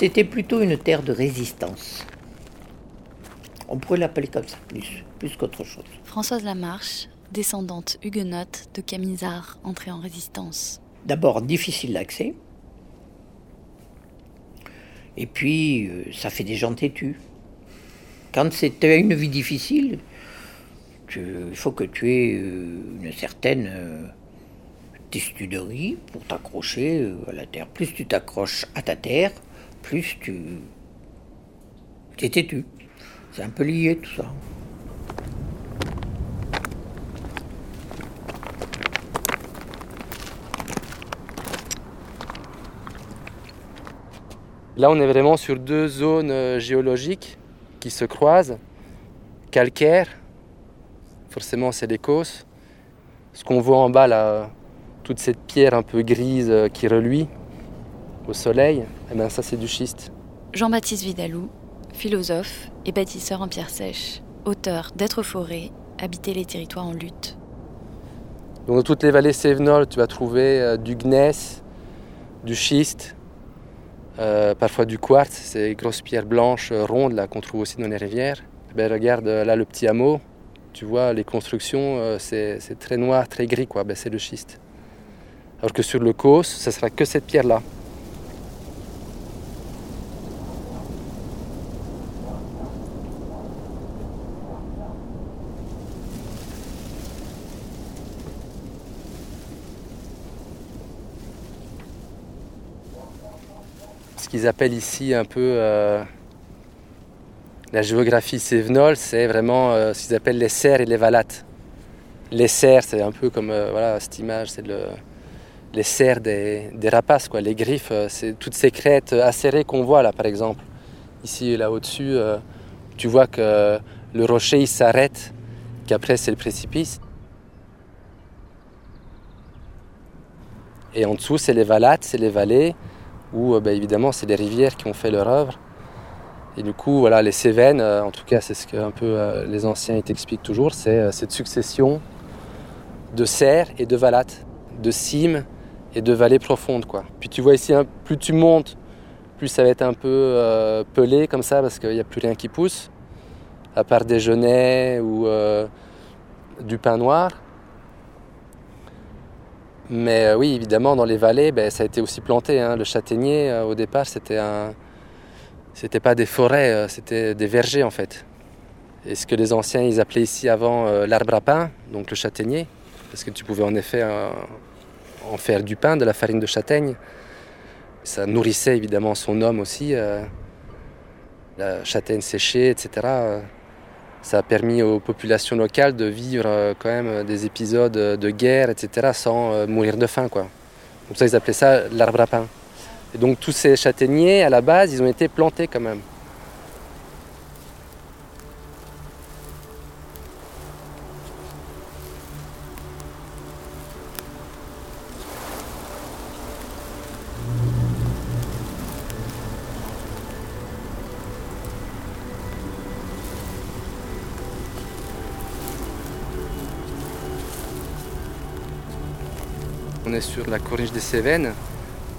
C'était plutôt une terre de résistance. On pourrait l'appeler comme ça, plus, plus qu'autre chose. Françoise Lamarche, descendante huguenote de camisards entrés en résistance. D'abord difficile d'accès, et puis euh, ça fait des gens têtus. Quand c'était une vie difficile, il faut que tu aies euh, une certaine euh, testuderie pour t'accrocher à la terre. Plus tu t'accroches à ta terre, plus tu es têtu. C'est un peu lié tout ça. Là, on est vraiment sur deux zones euh, géologiques qui se croisent. Calcaire, forcément c'est l'Écosse. Ce qu'on voit en bas, là, toute cette pierre un peu grise euh, qui reluit au soleil, eh ben, ça c'est du schiste. Jean-Baptiste Vidalou, philosophe et bâtisseur en pierre sèche, auteur d'être forêt, habiter les territoires en lutte. dans toutes les vallées sévenoles, tu vas trouver euh, du gneiss, du schiste, euh, parfois du quartz, ces grosses pierres blanches euh, rondes là qu'on trouve aussi dans les rivières. Ben, regarde là le petit hameau, tu vois les constructions, c'est très noir, très gris quoi, ben, c'est le schiste. Alors que sur le Causse, ce sera que cette pierre là. Qu'ils appellent ici un peu euh, la géographie sévenole, c'est vraiment euh, ce qu'ils appellent les serres et les valates. Les serres, c'est un peu comme euh, voilà, cette image, c'est le, les serres des, des, rapaces, quoi. les griffes, c'est toutes ces crêtes acérées qu'on voit là par exemple. Ici, là au-dessus, tu vois que le rocher il s'arrête, qu'après c'est le précipice. Et en dessous, c'est les valates, c'est les vallées où euh, bah, évidemment c'est les rivières qui ont fait leur œuvre. Et du coup, voilà, les Cévennes, euh, en tout cas c'est ce que un peu euh, les anciens t'expliquent toujours, c'est cette succession de serres et de valates, de cimes et de vallées profondes. Quoi. Puis tu vois ici, hein, plus tu montes, plus ça va être un peu pelé comme ça parce qu'il n'y a plus rien qui pousse, à part des genêts ou du pain noir. Mais euh, oui, évidemment, dans les vallées, ben, ça a été aussi planté. Hein. Le châtaignier, euh, au départ, c'était un... c'était pas des forêts, euh, c'était des vergers en fait. Et ce que les anciens ils appelaient ici avant l'arbre à pain, donc le châtaignier, parce que tu pouvais en effet en faire du pain, de la farine de châtaigne. Ça nourrissait évidemment son homme aussi, la châtaigne séchée, etc ça a permis aux populations locales de vivre euh, quand même euh, des épisodes de guerre, etc., sans euh, mourir de faim. Quoi. Donc ça, ils appelaient ça l'arbre à pain. Et donc tous ces châtaigniers, à la base, ils ont été plantés quand même. On est sur la corniche des Cévennes,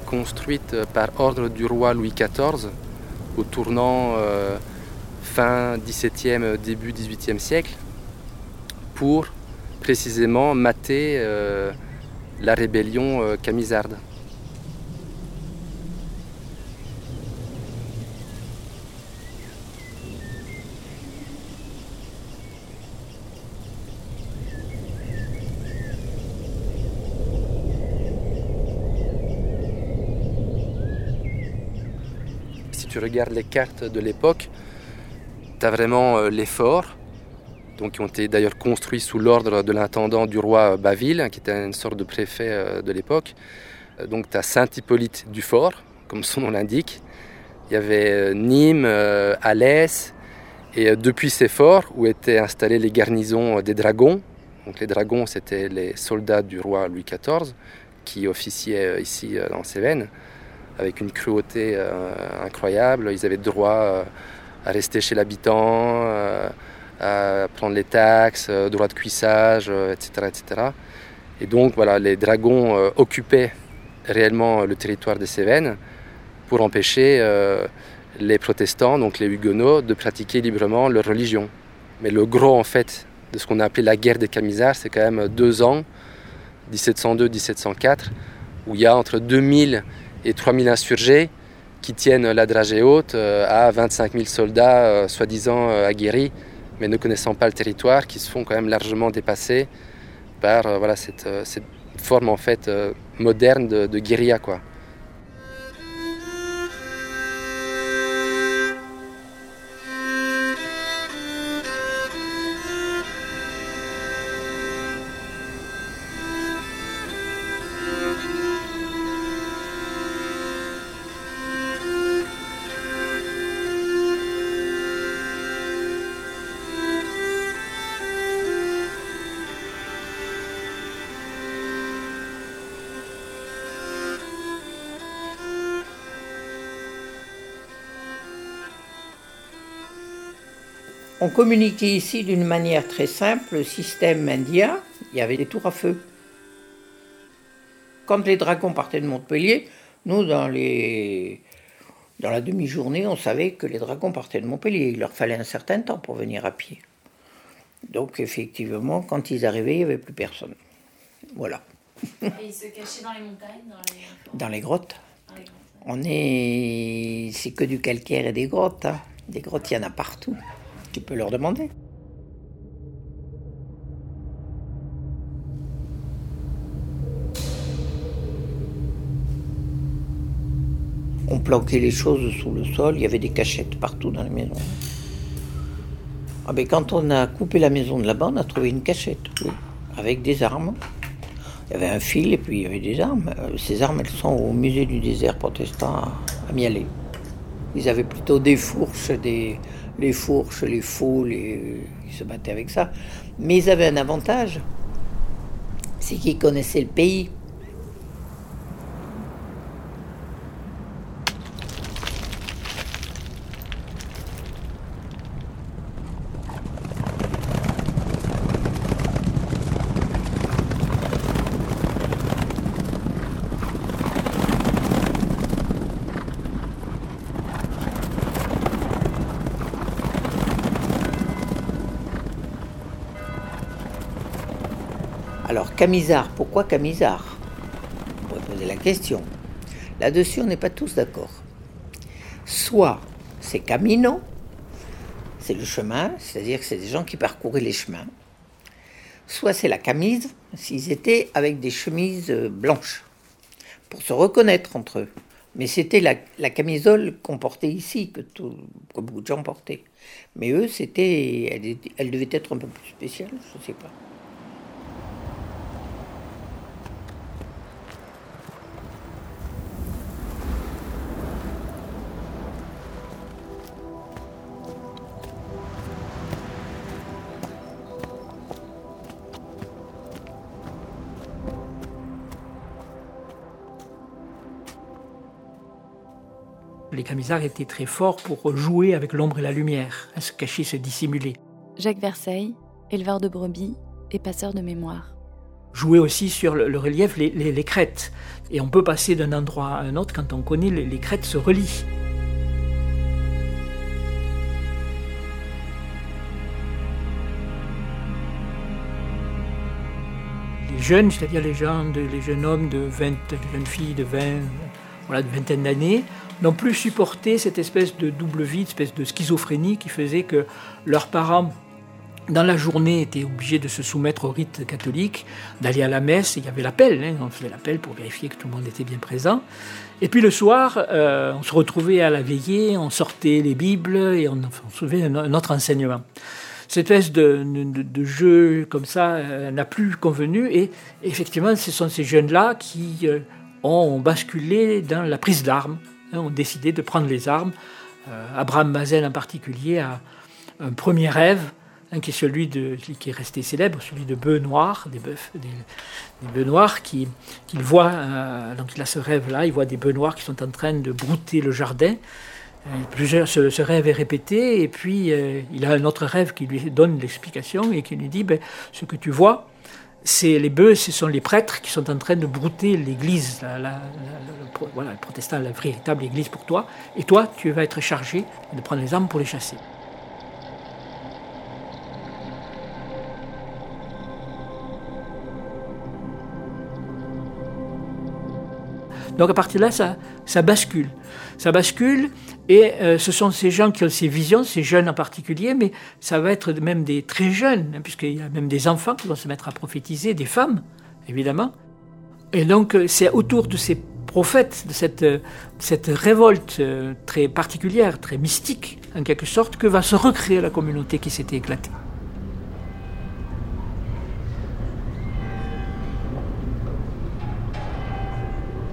construite par ordre du roi Louis XIV au tournant euh, fin XVIIe, début XVIIIe siècle, pour précisément mater euh, la rébellion euh, camisarde. Tu regardes les cartes de l'époque, tu as vraiment euh, les forts, donc qui ont été d'ailleurs construits sous l'ordre de l'intendant du roi Baville, qui était une sorte de préfet euh, de l'époque. Euh, donc tu as Saint-Hippolyte du Fort, comme son nom l'indique. Il y avait Nîmes, Alès, et depuis ces forts, où étaient installées les garnisons des dragons, donc les dragons c'était les soldats du roi Louis XIV, qui officiaient ici dans Cévennes, avec une cruauté euh, incroyable. Ils avaient droit euh, à rester chez l'habitant, euh, à prendre les taxes, droit de cuissage, etc., etc. Et donc voilà, les dragons occupaient réellement le territoire des Cévennes pour empêcher les protestants, donc les huguenots, de pratiquer librement leur religion. Mais le gros, en fait, de ce qu'on a appelé la guerre des camisards, c'est quand même deux ans, 1702-1704, où il y a entre 2000 et 3000 insurgés qui tiennent la dragée haute euh, à 25 000 soldats euh, soi-disant euh, aguerris, mais ne connaissant pas le territoire, qui se font quand même largement dépasser par voilà, cette, forme en fait moderne de, guérilla. Quoi. On communiquait ici d'une manière très simple, le système indien, il y avait des tours à feu. Quand les dragons partaient de Montpellier, nous, dans, les... dans la demi-journée, on savait que les dragons partaient de Montpellier. Il leur fallait un certain temps pour venir à pied. Donc, effectivement, quand ils arrivaient, il n'y avait plus personne. Voilà. Et ils se cachaient dans les montagnes Dans les, grottes. On est. C'est que du calcaire et des grottes. Hein. Des grottes, il y en a partout. Tu peux leur demander. On planquait les choses sous le sol, il y avait des cachettes partout dans la maison. Ah ben quand on a coupé la maison de là-bas, on a trouvé une cachette, avec des armes. Il y avait un fil et puis il y avait des armes. Euh, ces armes, elles sont au musée du désert protestant à Mialet. Ils avaient plutôt des fourches, des, les fourches, les faux, ils se battaient avec ça. Mais ils avaient un avantage, c'est qu'ils connaissaient le pays. Alors, Camisard, pourquoi Camisard? On pourrait poser la question. Là-dessus, on n'est pas tous d'accord. Soit c'est Camino, c'est le chemin, c'est-à-dire que c'est des gens qui parcouraient les chemins. Soit c'est la camise, s'ils étaient avec des chemises euh, blanches, pour se reconnaître entre eux. Mais c'était la, camisole qu'on portait ici, que, beaucoup de gens portaient. Mais eux, c'était, elle devait être un peu plus spéciale, je ne sais pas. Les camisards étaient très forts pour jouer avec l'ombre et la lumière, à se cacher, se dissimuler. Jacques Verseille, éleveur de brebis et passeur de mémoire. Jouer aussi sur le, relief les, crêtes. Et on peut passer d'un endroit à un autre quand on connaît les, les crêtes se relient. Les jeunes, c'est-à-dire les, gens les jeunes hommes de 20, les jeunes filles de 20, voilà, de vingtaine d'années, n'ont plus supporté cette espèce de double vie, espèce de schizophrénie qui faisait que leurs parents, dans la journée, étaient obligés de se soumettre au rite catholique, d'aller à la messe. Il y avait l'appel, hein, on faisait l'appel pour vérifier que tout le monde était bien présent. Et puis le soir, euh, on se retrouvait à la veillée, on sortait les Bibles et on, on un, autre enseignement cette espèce de, jeu comme ça euh, n'a plus convenu. Et effectivement, ce sont ces jeunes-là qui euh, ont basculé dans la prise d'armes ont décidé de prendre les armes. Euh, Abraham Mazel en particulier a un premier rêve hein, qui est celui de, qui est resté célèbre, celui de bœufs noirs, des bœufs, des, bœufs noirs qui, qu'il voit, euh, donc il a ce rêve-là, il voit des bœufs noirs qui sont en train de brouter le jardin. Euh, plusieurs, ce, rêve est répété et puis il a un autre rêve qui lui donne l'explication et qui lui dit ben, ce que tu vois, c'est les bœufs, ce sont les prêtres qui sont en train de brouter l'église, voilà, le protestant, la véritable église pour toi. Et toi, tu vas être chargé de prendre les armes pour les chasser. Donc à partir de là, ça, ça bascule. Ça bascule et euh, ce sont ces gens qui ont ces visions, ces jeunes en particulier, mais ça va être même des très jeunes, hein, puisqu'il y a même des enfants qui vont se mettre à prophétiser, des femmes, évidemment. Et donc euh, c'est autour de ces prophètes, de cette, euh, cette révolte très particulière, très mystique, en quelque sorte, que va se recréer la communauté qui s'était éclatée.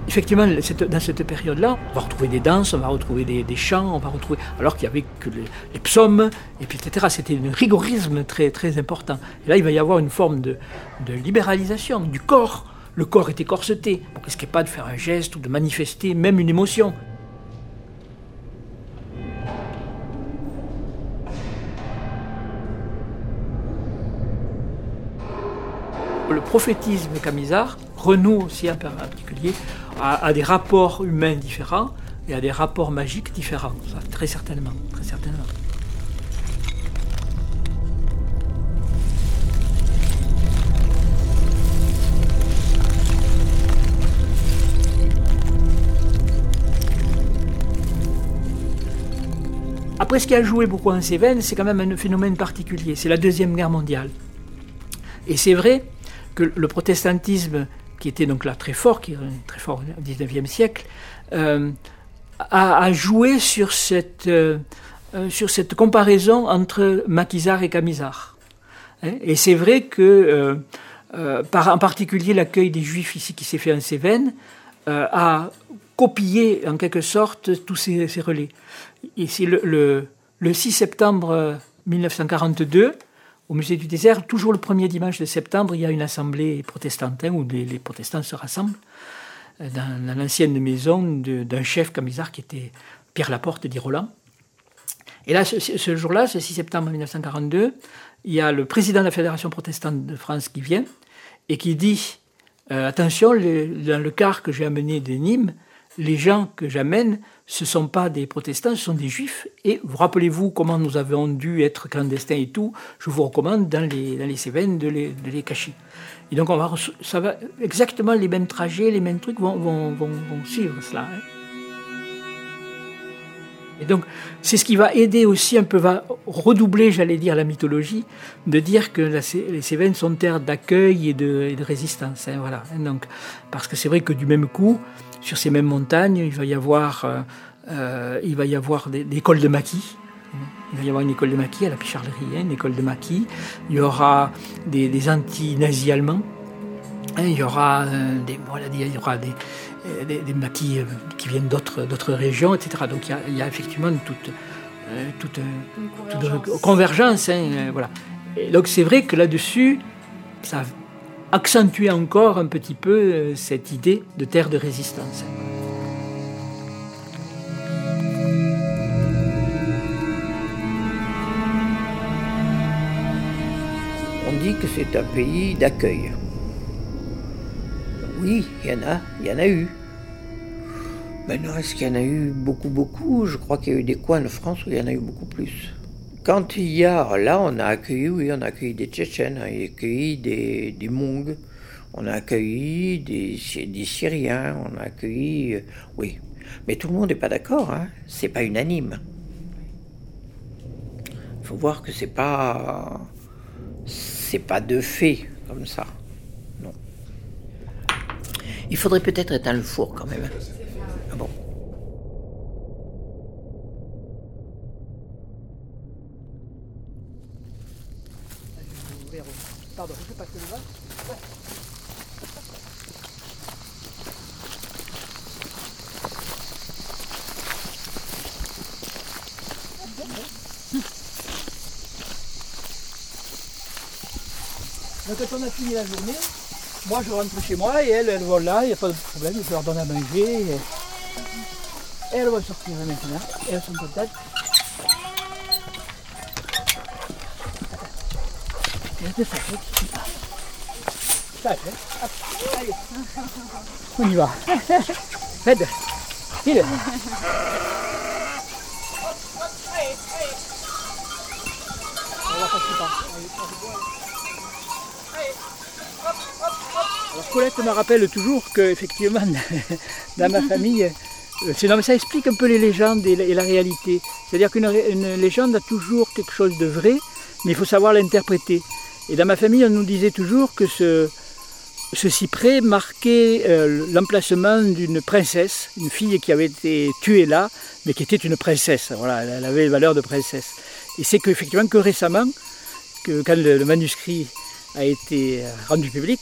Effectivement, dans cette période-là, on va retrouver des danses, on va retrouver des, chants, on va retrouver. Alors qu'il n'y avait que les, psaumes, et puis etc. C'était un rigorisme très, très important. Et là, il va y avoir une forme de, libéralisation du corps. Le corps était corseté. Pour qu'il n'y ait pas de faire un geste ou de manifester même une émotion? Le prophétisme camisard renoue aussi en particulier à, des rapports humains différents et à des rapports magiques différents. très certainement, très certainement. Après, ce qui a joué beaucoup en Cévennes, c'est quand même un phénomène particulier. C'est la Deuxième Guerre mondiale. Et c'est vrai que le protestantisme qui était donc là très fort, qui est très fort au XIXe siècle, euh, a, joué sur cette, euh, euh, sur cette comparaison entre maquisard et camisard. Hein. et c'est vrai que, en particulier, l'accueil des Juifs ici qui s'est fait en Cévennes a copié en quelque sorte tous ces, relais. Ici, le, le 6 septembre 1942, au musée du désert, toujours le premier dimanche de septembre, il y a une assemblée protestante hein, où les, protestants se rassemblent euh, dans, l'ancienne maison d'un chef camisard qui était Pierre Laporte dit Roland. Et là, ce, jour-là, ce 6 septembre 1942, il y a le président de la Fédération protestante de France qui vient et qui dit euh, Attention, dans le car que j'ai amené de Nîmes, les gens que j'amène, ce ne sont pas des protestants, ce sont des juifs. Et vous rappelez-vous comment nous avons dû être clandestins et tout, je vous recommande dans les, dans les Cévennes de les, de les cacher. Et donc on va, ça va, exactement les mêmes trajets, les mêmes trucs vont, vont, vont, suivre cela. Hein. Et donc, c'est ce qui va aider aussi un peu, va redoubler, j'allais dire, la mythologie, de dire que les Cévennes sont terre d'accueil et de, de résistance. Hein, voilà. Donc, parce que c'est vrai que du même coup, sur ces mêmes montagnes, il va y avoir, euh, euh, il va y avoir des, écoles de maquis. Il va y avoir une école de maquis à la Picharderie, une école de maquis. Il y aura des, anti-nazis allemands. Hein, il y aura euh, des, voilà, il y aura des, des, maquis qui viennent d'autres, régions, etc. Donc il y a, effectivement toute, toute, convergence. convergence hein, voilà. Et donc c'est vrai que là-dessus, ça accentuer encore un petit peu euh, cette idée de terre de résistance. On dit que c'est un pays d'accueil. Oui, il y en a, il y en a eu. Maintenant, est-ce qu'il y en a eu beaucoup, beaucoup Je crois qu'il y a eu des coins de France où il y en a eu beaucoup plus. Quand il y a, là, on a accueilli, oui, on a accueilli des Tchétchènes, on a accueilli des, des Mongs, on a accueilli des, des Syriens, on a accueilli, euh, oui. Mais tout le monde n'est pas d'accord, hein. c'est pas unanime. Il faut voir que c'est pas, c'est pas de fait comme ça, non. Il faudrait peut-être éteindre le four quand même. Pardon, je passe le vin. Donc quand on a fini la journée, moi je rentre chez moi et elle, elle va là, il n'y a pas de problème, je leur donne à manger. Et, elle va sortir maintenant, et elles sont contentes. On y va. Fred, file. Alors Colette me rappelle toujours qu'effectivement, dans ma famille, euh, non, mais ça explique un peu les légendes et la, réalité. C'est-à-dire qu'une une légende a toujours quelque chose de vrai, mais il faut savoir l'interpréter. Et dans ma famille, on nous disait toujours que ce, cyprès marquait euh, l'emplacement d'une princesse, une fille qui avait été tuée là, mais qui était une princesse. Voilà, elle avait les valeurs de princesse. Et c'est qu'effectivement que récemment, quand le, manuscrit a été rendu public,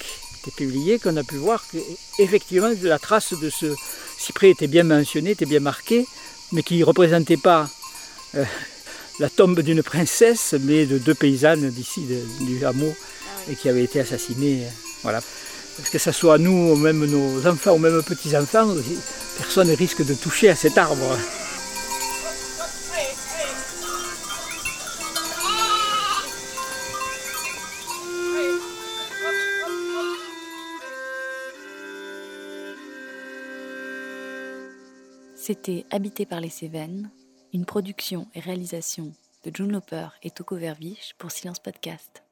publié, qu'on a pu voir qu'effectivement la trace de ce cyprès était bien mentionnée, était bien marquée, mais qui ne représentait pas euh, la tombe d'une princesse, mais de deux paysannes d'ici, du hameau, et qui avaient été assassinées. euh, voilà. Parce que ce soit nous, ou même nos enfants, ou même petits-enfants, personne ne risque de toucher à cet arbre. C'était Habité par les Cévennes, une production et réalisation de June Loper et Toko Verviche pour Silence Podcast.